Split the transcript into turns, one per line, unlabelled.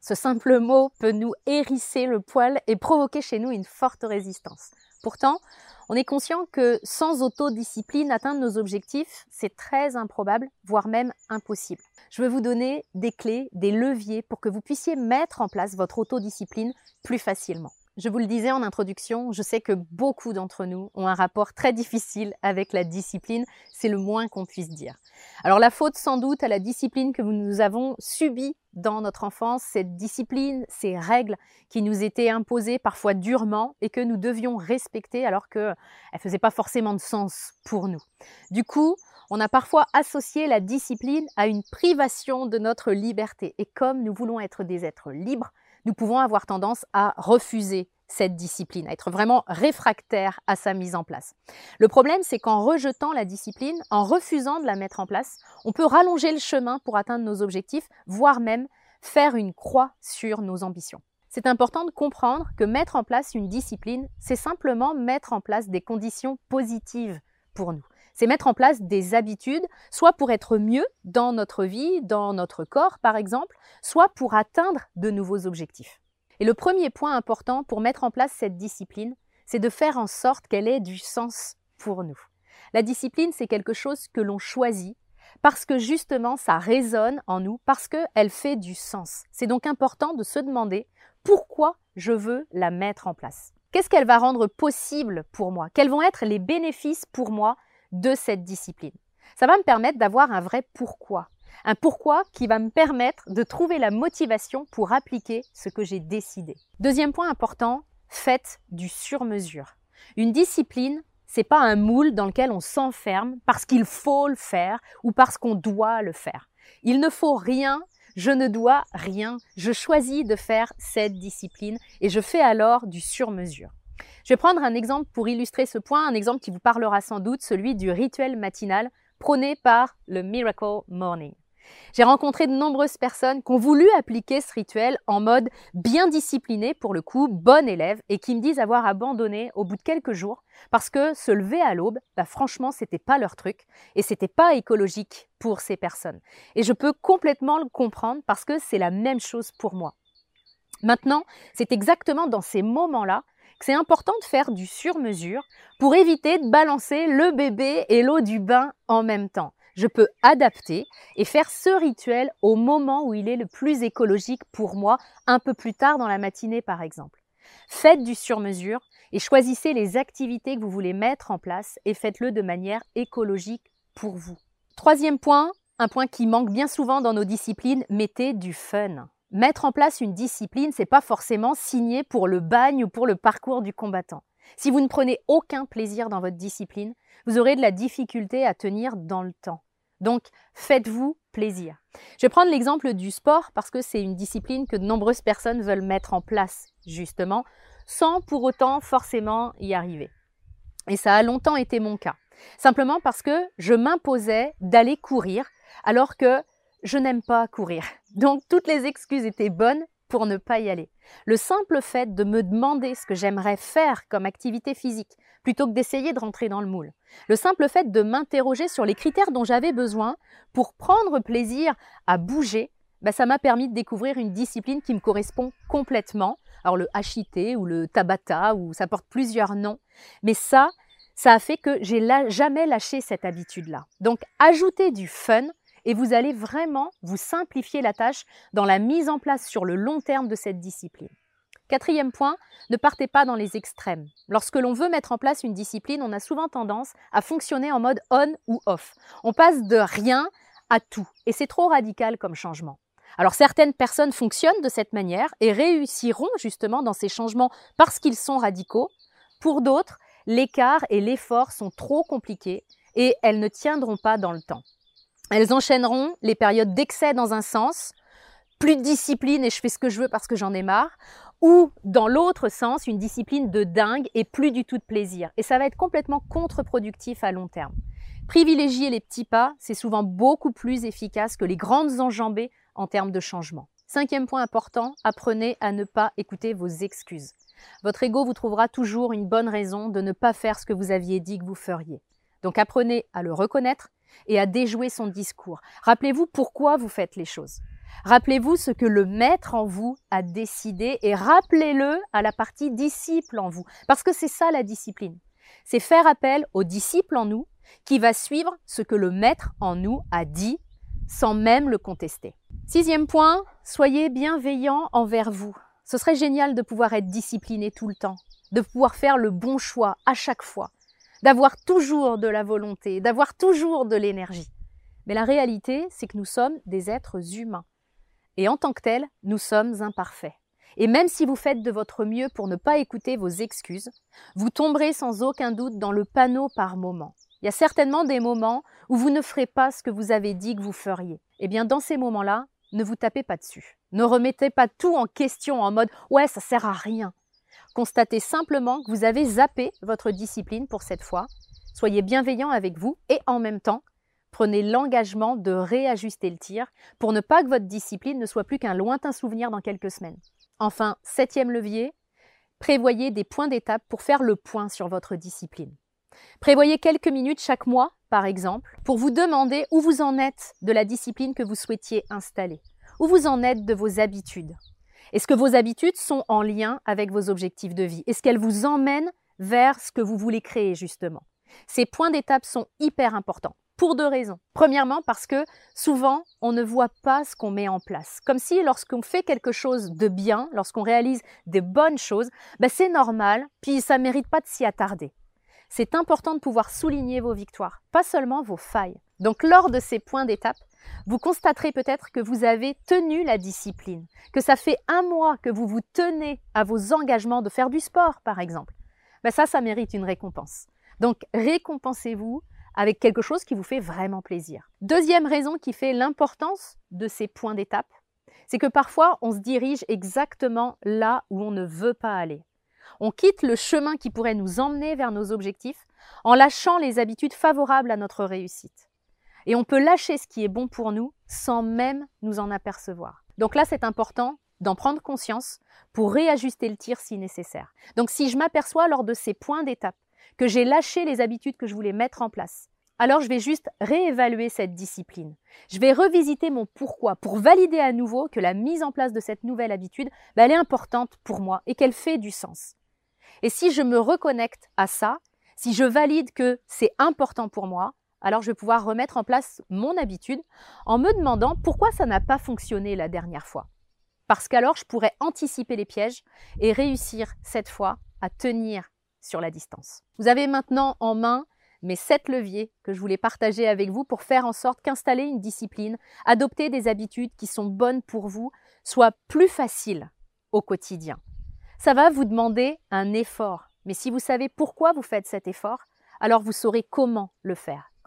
ce simple mot peut nous hérisser le poil et provoquer chez nous une forte résistance. Pourtant, on est conscient que sans autodiscipline, atteindre nos objectifs, c'est très improbable, voire même impossible. Je vais vous donner des clés, des leviers pour que vous puissiez mettre en place votre autodiscipline plus facilement. Je vous le disais en introduction, je sais que beaucoup d'entre nous ont un rapport très difficile avec la discipline, c'est le moins qu'on puisse dire. Alors la faute sans doute à la discipline que nous avons subie dans notre enfance, cette discipline, ces règles qui nous étaient imposées parfois durement et que nous devions respecter alors qu'elles ne faisaient pas forcément de sens pour nous. Du coup, on a parfois associé la discipline à une privation de notre liberté. Et comme nous voulons être des êtres libres, nous pouvons avoir tendance à refuser cette discipline, à être vraiment réfractaire à sa mise en place. Le problème, c'est qu'en rejetant la discipline, en refusant de la mettre en place, on peut rallonger le chemin pour atteindre nos objectifs, voire même faire une croix sur nos ambitions. C'est important de comprendre que mettre en place une discipline, c'est simplement mettre en place des conditions positives pour nous c'est mettre en place des habitudes, soit pour être mieux dans notre vie, dans notre corps par exemple, soit pour atteindre de nouveaux objectifs. Et le premier point important pour mettre en place cette discipline, c'est de faire en sorte qu'elle ait du sens pour nous. La discipline, c'est quelque chose que l'on choisit parce que justement ça résonne en nous, parce qu'elle fait du sens. C'est donc important de se demander pourquoi je veux la mettre en place. Qu'est-ce qu'elle va rendre possible pour moi? Quels vont être les bénéfices pour moi de cette discipline? Ça va me permettre d'avoir un vrai pourquoi. Un pourquoi qui va me permettre de trouver la motivation pour appliquer ce que j'ai décidé. Deuxième point important, faites du sur-mesure. Une discipline, c'est pas un moule dans lequel on s'enferme parce qu'il faut le faire ou parce qu'on doit le faire. Il ne faut rien, je ne dois rien, je choisis de faire cette discipline et je fais alors du sur-mesure. Je vais prendre un exemple pour illustrer ce point, un exemple qui vous parlera sans doute, celui du rituel matinal prôné par le Miracle Morning. J'ai rencontré de nombreuses personnes qui ont voulu appliquer ce rituel en mode bien discipliné, pour le coup, bon élève, et qui me disent avoir abandonné au bout de quelques jours parce que se lever à l'aube, bah franchement, c'était pas leur truc et c'était pas écologique pour ces personnes. Et je peux complètement le comprendre parce que c'est la même chose pour moi. Maintenant, c'est exactement dans ces moments-là c'est important de faire du sur-mesure pour éviter de balancer le bébé et l'eau du bain en même temps. Je peux adapter et faire ce rituel au moment où il est le plus écologique pour moi, un peu plus tard dans la matinée par exemple. Faites du sur-mesure et choisissez les activités que vous voulez mettre en place et faites-le de manière écologique pour vous. Troisième point, un point qui manque bien souvent dans nos disciplines, mettez du fun. Mettre en place une discipline, c'est pas forcément signer pour le bagne ou pour le parcours du combattant. Si vous ne prenez aucun plaisir dans votre discipline, vous aurez de la difficulté à tenir dans le temps. Donc, faites-vous plaisir. Je vais prendre l'exemple du sport parce que c'est une discipline que de nombreuses personnes veulent mettre en place, justement, sans pour autant forcément y arriver. Et ça a longtemps été mon cas. Simplement parce que je m'imposais d'aller courir alors que je n'aime pas courir. Donc toutes les excuses étaient bonnes pour ne pas y aller. Le simple fait de me demander ce que j'aimerais faire comme activité physique, plutôt que d'essayer de rentrer dans le moule. Le simple fait de m'interroger sur les critères dont j'avais besoin pour prendre plaisir à bouger, bah, ça m'a permis de découvrir une discipline qui me correspond complètement. Alors le HIT ou le Tabata, ou ça porte plusieurs noms. Mais ça, ça a fait que j'ai jamais lâché cette habitude-là. Donc ajouter du fun, et vous allez vraiment vous simplifier la tâche dans la mise en place sur le long terme de cette discipline. Quatrième point, ne partez pas dans les extrêmes. Lorsque l'on veut mettre en place une discipline, on a souvent tendance à fonctionner en mode on ou off. On passe de rien à tout et c'est trop radical comme changement. Alors certaines personnes fonctionnent de cette manière et réussiront justement dans ces changements parce qu'ils sont radicaux. Pour d'autres, l'écart et l'effort sont trop compliqués et elles ne tiendront pas dans le temps. Elles enchaîneront les périodes d'excès dans un sens, plus de discipline et je fais ce que je veux parce que j'en ai marre, ou dans l'autre sens, une discipline de dingue et plus du tout de plaisir. Et ça va être complètement contre-productif à long terme. Privilégier les petits pas, c'est souvent beaucoup plus efficace que les grandes enjambées en termes de changement. Cinquième point important, apprenez à ne pas écouter vos excuses. Votre ego vous trouvera toujours une bonne raison de ne pas faire ce que vous aviez dit que vous feriez. Donc apprenez à le reconnaître et à déjouer son discours. Rappelez-vous pourquoi vous faites les choses. Rappelez-vous ce que le maître en vous a décidé et rappelez-le à la partie disciple en vous. Parce que c'est ça la discipline. C'est faire appel au disciple en nous qui va suivre ce que le maître en nous a dit sans même le contester. Sixième point, soyez bienveillant envers vous. Ce serait génial de pouvoir être discipliné tout le temps, de pouvoir faire le bon choix à chaque fois, d'avoir toujours de la volonté, d'avoir toujours de l'énergie. Mais la réalité, c'est que nous sommes des êtres humains. Et en tant que tels, nous sommes imparfaits. Et même si vous faites de votre mieux pour ne pas écouter vos excuses, vous tomberez sans aucun doute dans le panneau par moment. Il y a certainement des moments où vous ne ferez pas ce que vous avez dit que vous feriez. Eh bien, dans ces moments-là, ne vous tapez pas dessus. Ne remettez pas tout en question en mode ouais, ça sert à rien. Constatez simplement que vous avez zappé votre discipline pour cette fois. Soyez bienveillant avec vous et en même temps, prenez l'engagement de réajuster le tir pour ne pas que votre discipline ne soit plus qu'un lointain souvenir dans quelques semaines. Enfin, septième levier, prévoyez des points d'étape pour faire le point sur votre discipline. Prévoyez quelques minutes chaque mois, par exemple, pour vous demander où vous en êtes de la discipline que vous souhaitiez installer, où vous en êtes de vos habitudes. Est-ce que vos habitudes sont en lien avec vos objectifs de vie? Est-ce qu'elles vous emmènent vers ce que vous voulez créer justement? Ces points d'étape sont hyper importants pour deux raisons. Premièrement, parce que souvent, on ne voit pas ce qu'on met en place. Comme si lorsqu'on fait quelque chose de bien, lorsqu'on réalise des bonnes choses, ben c'est normal, puis ça ne mérite pas de s'y attarder c'est important de pouvoir souligner vos victoires, pas seulement vos failles. Donc lors de ces points d'étape, vous constaterez peut-être que vous avez tenu la discipline, que ça fait un mois que vous vous tenez à vos engagements de faire du sport, par exemple. Ben ça, ça mérite une récompense. Donc récompensez-vous avec quelque chose qui vous fait vraiment plaisir. Deuxième raison qui fait l'importance de ces points d'étape, c'est que parfois on se dirige exactement là où on ne veut pas aller. On quitte le chemin qui pourrait nous emmener vers nos objectifs en lâchant les habitudes favorables à notre réussite. Et on peut lâcher ce qui est bon pour nous sans même nous en apercevoir. Donc là, c'est important d'en prendre conscience pour réajuster le tir si nécessaire. Donc si je m'aperçois lors de ces points d'étape que j'ai lâché les habitudes que je voulais mettre en place, alors je vais juste réévaluer cette discipline. Je vais revisiter mon pourquoi pour valider à nouveau que la mise en place de cette nouvelle habitude, bah, elle est importante pour moi et qu'elle fait du sens. Et si je me reconnecte à ça, si je valide que c'est important pour moi, alors je vais pouvoir remettre en place mon habitude en me demandant pourquoi ça n'a pas fonctionné la dernière fois. Parce qu'alors je pourrais anticiper les pièges et réussir cette fois à tenir sur la distance. Vous avez maintenant en main mes sept leviers que je voulais partager avec vous pour faire en sorte qu'installer une discipline, adopter des habitudes qui sont bonnes pour vous, soit plus facile au quotidien. Ça va vous demander un effort. Mais si vous savez pourquoi vous faites cet effort, alors vous saurez comment le faire.